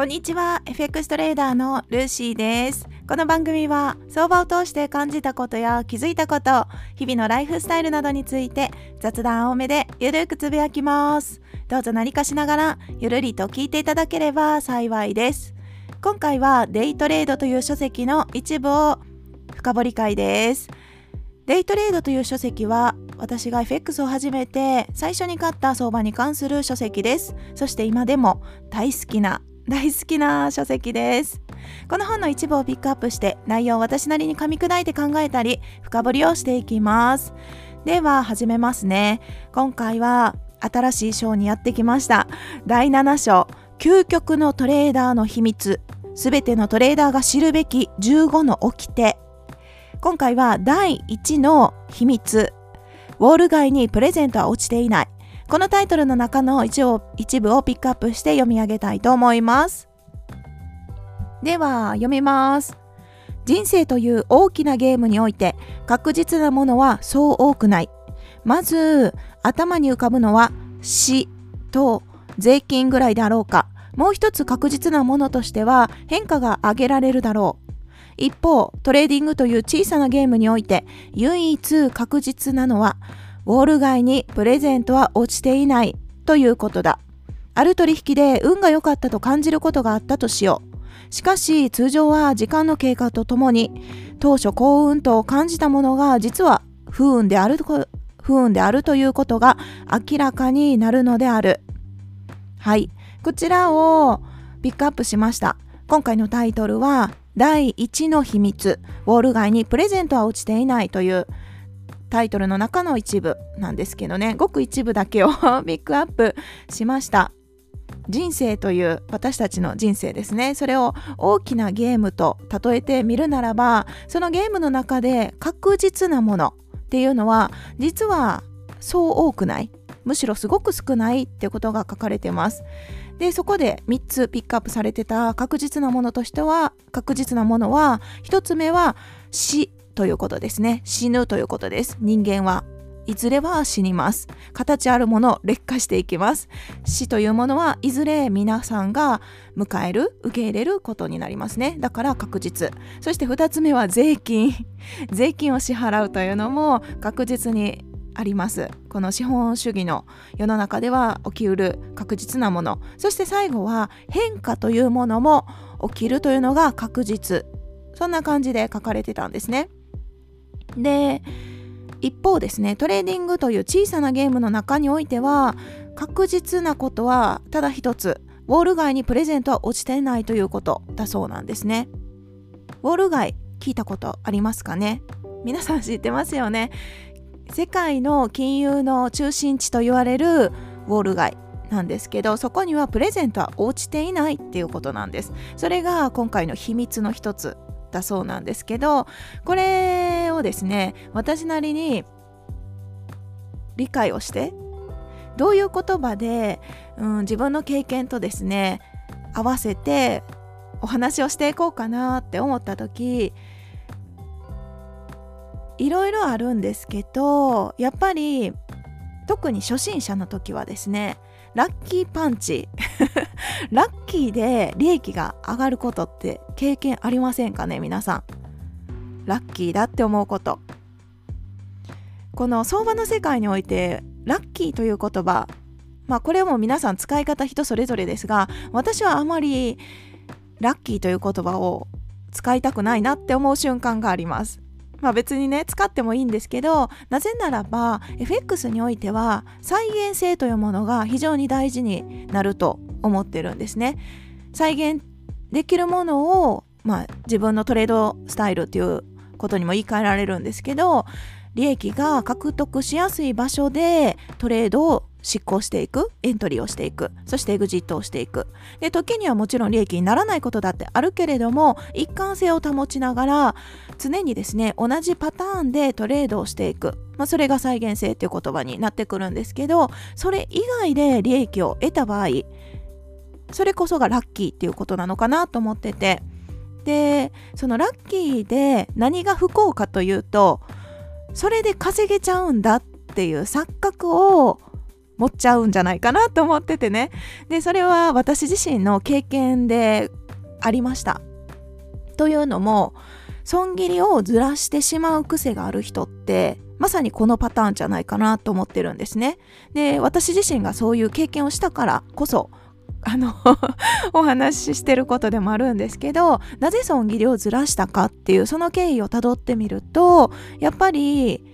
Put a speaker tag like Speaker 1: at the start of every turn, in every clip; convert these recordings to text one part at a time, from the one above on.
Speaker 1: こんにちは。FX トレーダーのルーシーです。この番組は相場を通して感じたことや気づいたこと日々のライフスタイルなどについて雑談多めでゆるくつぶやきます。どうぞ何かしながらゆるりと聞いていただければ幸いです。今回はデイトレードという書籍の一部を深掘り会です。デイトレードという書籍は私が FX を始めて最初に買った相場に関する書籍です。そして今でも大好きな大好きな書籍です。この本の一部をピックアップして内容を私なりに噛み砕いて考えたり深掘りをしていきます。では始めますね。今回は新しい章にやってきました。第7章究極のトレーダーの秘密。すべてのトレーダーが知るべき15の掟。今回は第1の秘密。ウォール街にプレゼントは落ちていない。このタイトルの中の一応一部をピックアップして読み上げたいと思います。では読みます。人生という大きなゲームにおいて確実なものはそう多くない。まず頭に浮かぶのは死と税金ぐらいであろうか。もう一つ確実なものとしては変化が挙げられるだろう。一方、トレーディングという小さなゲームにおいて唯一確実なのはウォール街にプレゼントは落ちていないということだ。ある取引で運が良かったと感じることがあったとしよう。しかし通常は時間の経過とともに当初幸運と感じたものが実は不運である不運であるということが明らかになるのである。はい。こちらをピックアップしました。今回のタイトルは第1の秘密。ウォール街にプレゼントは落ちていないというタイトルの中の一部なんですけどね。ごく一部だけを ピックアップしました。人生という私たちの人生ですね。それを大きなゲームと例えてみるならばそのゲームの中で確実なものっていうのは実はそう多くない。むしろすごく少ないってことが書かれてます。でそこで3つピックアップされてた確実なものとしては確実なものは1つ目は死。ということですね。死ぬということです。人間はいずれは死にます。形あるもの劣化していきます。死というものはいずれ皆さんが迎える受け入れることになりますね。だから確実。そして2つ目は税金。税金を支払うというのも確実にあります。この資本主義の世の中では起きうる確実なもの。そして最後は変化というものも起きるというのが確実。そんな感じで書かれてたんですね。で一方ですねトレーディングという小さなゲームの中においては確実なことはただ一つウォール街にプレゼントは落ちていないということだそうなんですね。ウォール街聞いたことありますかね？皆さん知ってますよね。世界の金融の中心地と言われるウォール街なんですけどそこにはプレゼントは落ちていないっていうことなんです。それが今回の秘密の一つだそうなんですけどこれをですね。私なりに理解をしてどういう言葉で、うん、自分の経験とですね合わせてお話をしていこうかなって思った時いろいろあるんですけどやっぱり特に初心者の時はですねラッキーパンチ ラッキーで利益が上がることって経験ありませんかね皆さん。ラッキーだって思うことこの相場の世界においてラッキーという言葉まあこれも皆さん使い方人それぞれですが私はあまりラッキーという言葉を使いたくないなって思う瞬間がありますまあ別にね使ってもいいんですけどなぜならば FX においては再現性というものが非常に大事になると思ってるんですね。再現できるものを、まあ、自分のトレードスタイルっていうことにも言い換えられるんですけど利益が獲得しやすい場所でトレードを執行していくエントリーをしていくそしてエグジットをしていく。で時にはもちろん利益にならないことだってあるけれども一貫性を保ちながら常にですね同じパターンでトレードをしていく、まあ、それが再現性っていう言葉になってくるんですけどそれ以外で利益を得た場合それこそがラッキーっていうことなのかなと思っててでそのラッキーで何が不幸かというとそれで稼げちゃうんだっていう錯覚を持っちゃうんじゃないかなと思っててねでそれは私自身の経験でありましたというのも損切りをずらしてしまう癖がある人ってまさにこのパターンじゃないかなと思ってるんですね。で私自身がそういう経験をしたからこそあの お話ししてることでもあるんですけどなぜ損切りをずらしたかっていうその経緯をたどってみるとやっぱり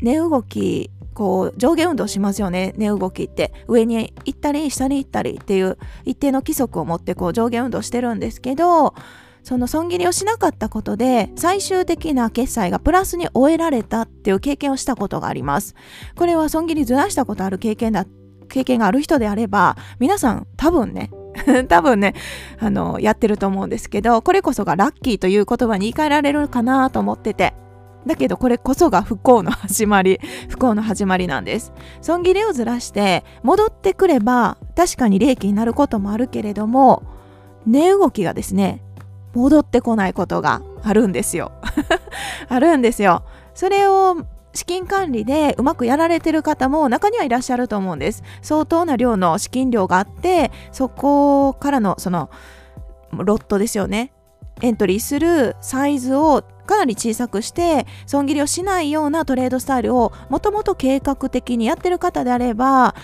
Speaker 1: 寝動きこう上下運動しますよね寝動きって。上に行ったり下に行ったりっていう一定の規則を持ってこう上下運動してるんですけどその損切りをしなかったことで最終的な決済がプラスに終えられたっていう経験をしたことがあります。これは損切りずらしたことある経験だ経験がある人であれば皆さん多分ね 多分ねあのやってると思うんですけどこれこそがラッキーという言葉に言い換えられるかなと思ってて。だけどこれこそが不幸の始まり 不幸の始まりなんです。損切りをずらして戻ってくれば確かに利益になることもあるけれども値動きがですね戻ってこないことがあるんですよ。あるんですよ。それを資金管理でうまくやられてる方も中にはいらっしゃると思うんです。相当な量の資金量があってそこからのそのロットですよね。エントリーするサイズをかなり小さくして損切りをしないようなトレードスタイルをもともと計画的にやってる方であれば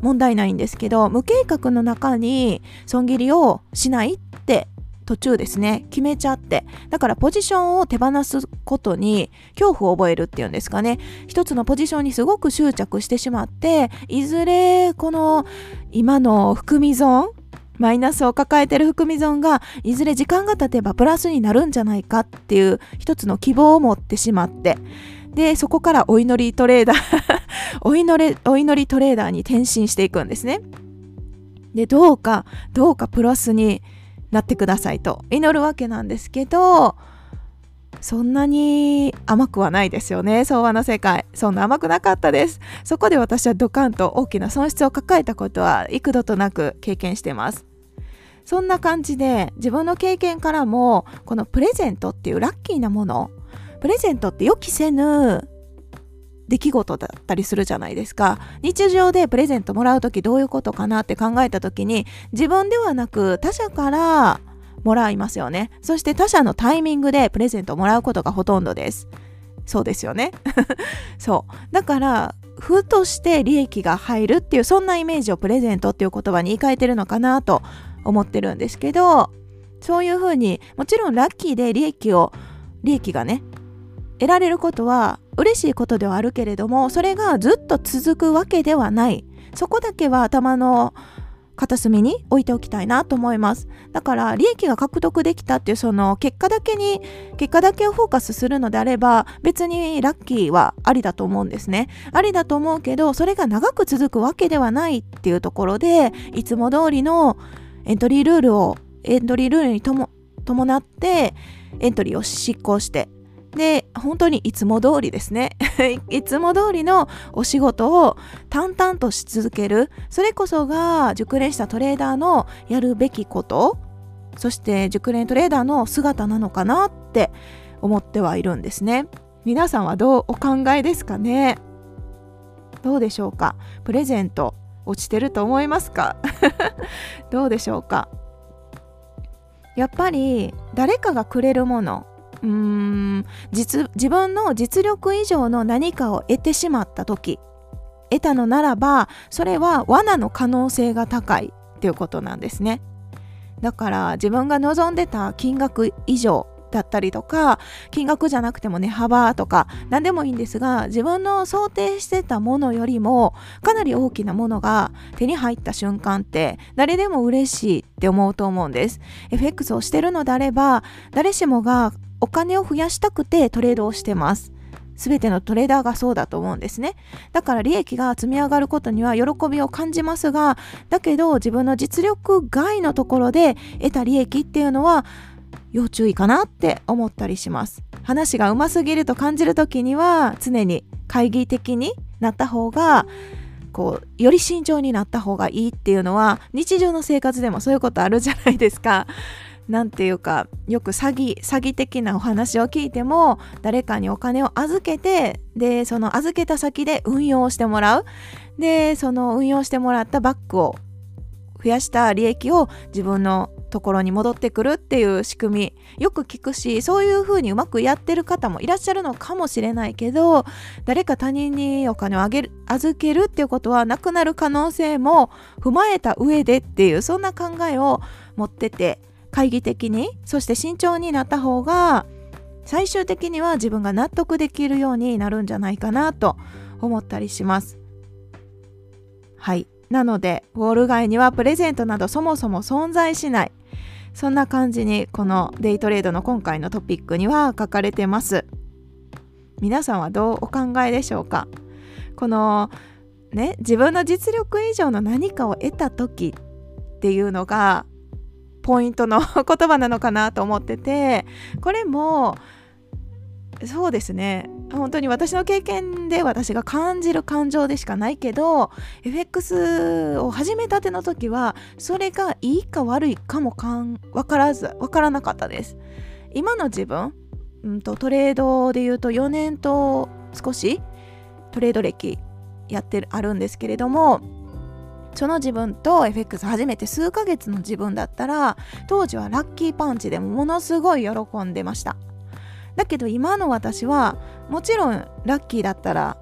Speaker 1: 問題ないんですけど無計画の中に損切りをしないって途中ですね決めちゃって。だからポジションを手放すことに恐怖を覚えるっていうんですかね。一つのポジションにすごく執着してしまっていずれこの今の含み損マイナスを抱えてる含み損がいずれ時間が経てばプラスになるんじゃないかっていう一つの希望を持ってしまって。でそこからお祈りトレーダー お祈りお祈りトレーダーに転身していくんですね。でどうかどうかプラスになってくださいと祈るわけなんですけどそんなに甘くはないですよね。相場の世界。そんな甘くなかったです。そこで私はドカンと大きな損失を抱えたことは幾度となく経験してます。そんな感じで自分の経験からもこのプレゼントっていうラッキーなものプレゼントって予期せぬ出来事だったりするじゃないですか。日常でプレゼントもらう時どういうことかなって考えた時に自分ではなく他者からもらいますよね。そして他者のタイミングでプレゼントをもらうことがほとんどです。そうですよね。そう。だからふとして利益が入るっていうそんなイメージをプレゼントっていう言葉に言い換えてるのかなと思ってるんですけどそういうふうにもちろんラッキーで利益を利益がね得られることは嬉しいことではあるけれどもそれがずっと続くわけではない。そこだけは頭の片隅に置いておきたいなと思います。だから利益が獲得できたっていうその結果だけに結果だけをフォーカスするのであれば別にラッキーはありだと思うんですね。ありだと思うけどそれが長く続くわけではないっていうところでいつも通りのエントリールールをエントリールールにとも伴ってエントリーを執行してで本当にいつも通りですね。いつも通りのお仕事を淡々とし続ける。それこそが熟練したトレーダーのやるべきこと。そして熟練トレーダーの姿なのかなって思ってはいるんですね。皆さんはどうお考えですかね。どうでしょうか。プレゼント落ちてると思いますか？どうでしょうか。やっぱり誰かがくれるもの。うーん。実自分の実力以上の何かを得てしまった時得たのならばそれは罠の可能性が高いっていうことなんですね。だから自分が望んでた金額以上だったりとか金額じゃなくてもね幅とか何でもいいんですが自分の想定してたものよりもかなり大きなものが手に入った瞬間って誰でも嬉しいって思うと思うんです。FX をしてるのであれば誰しもがお金を増やしたくてトレードをしてます。全てのトレーダーがそうだと思うんですね。だから利益が積み上がることには喜びを感じますがだけど自分の実力外のところで得た利益っていうのは要注意かなって思ったりします。話がうますぎると感じる時には常に懐疑的になった方がこうより慎重になった方がいいっていうのは日常の生活でもそういうことあるじゃないですか。なんていうかよく詐欺詐欺的なお話を聞いても誰かにお金を預けてでその預けた先で運用してもらう。でその運用してもらったバッグを増やした利益を自分のところに戻ってくるっていう仕組み。よく聞くしそういうふうにうまくやってる方もいらっしゃるのかもしれないけど誰か他人にお金をあげる預けるっていうことはなくなる可能性も踏まえた上でっていうそんな考えを持ってて。懐疑的にそして慎重になった方が最終的には自分が納得できるようになるんじゃないかなと思ったりします。はい。なのでウォール街にはプレゼントなどそもそも存在しない。そんな感じにこのデイトレードの今回のトピックには書かれてます。皆さんはどうお考えでしょうか？このね自分の実力以上の何かを得た時っていうのがポイントの 言葉なのかなと思っててこれもそうですね。本当に私の経験で私が感じる感情でしかないけど FX を始めたての時はそれがいいか悪いかもかん分からず分からなかったです。今の自分、うんと、トレードで言うと4年と少しトレード歴やってるあるんですけれどもその自分と FX 初めて数ヶ月の自分だったら当時はラッキーパンチでものすごい喜んでました。だけど今の私はもちろんラッキーだったら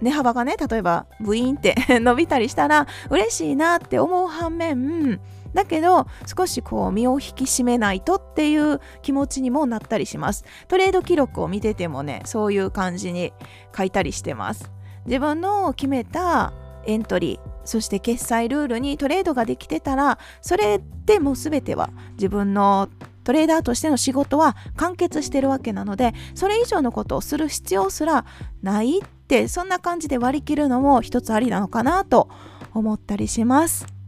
Speaker 1: 値幅がね例えばブイーンって 伸びたりしたら嬉しいなって思う反面だけど少しこう身を引き締めないとっていう気持ちにもなったりします。トレード記録を見ててもねそういう感じに書いたりしてます。自分の決めたエントリーそして決済ルールにトレードができてたらそれでもう全ては自分のトレーダーとしての仕事は完結してるわけなのでそれ以上のことをする必要すらないってそんな感じで割り切るのも一つありなのかなと思ったりします。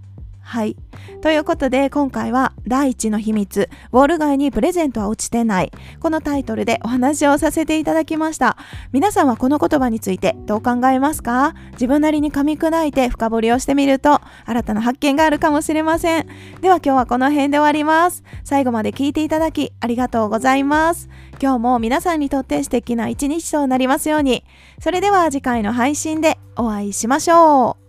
Speaker 1: はい。ということで、今回は第一の秘密、ウォール街にプレゼントは落ちてない。このタイトルでお話をさせていただきました。皆さんはこの言葉についてどう考えますか？自分なりに噛み砕いて深掘りをしてみると、新たな発見があるかもしれません。では今日はこの辺で終わります。最後まで聞いていただきありがとうございます。今日も皆さんにとって素敵な一日となりますように。それでは次回の配信でお会いしましょう。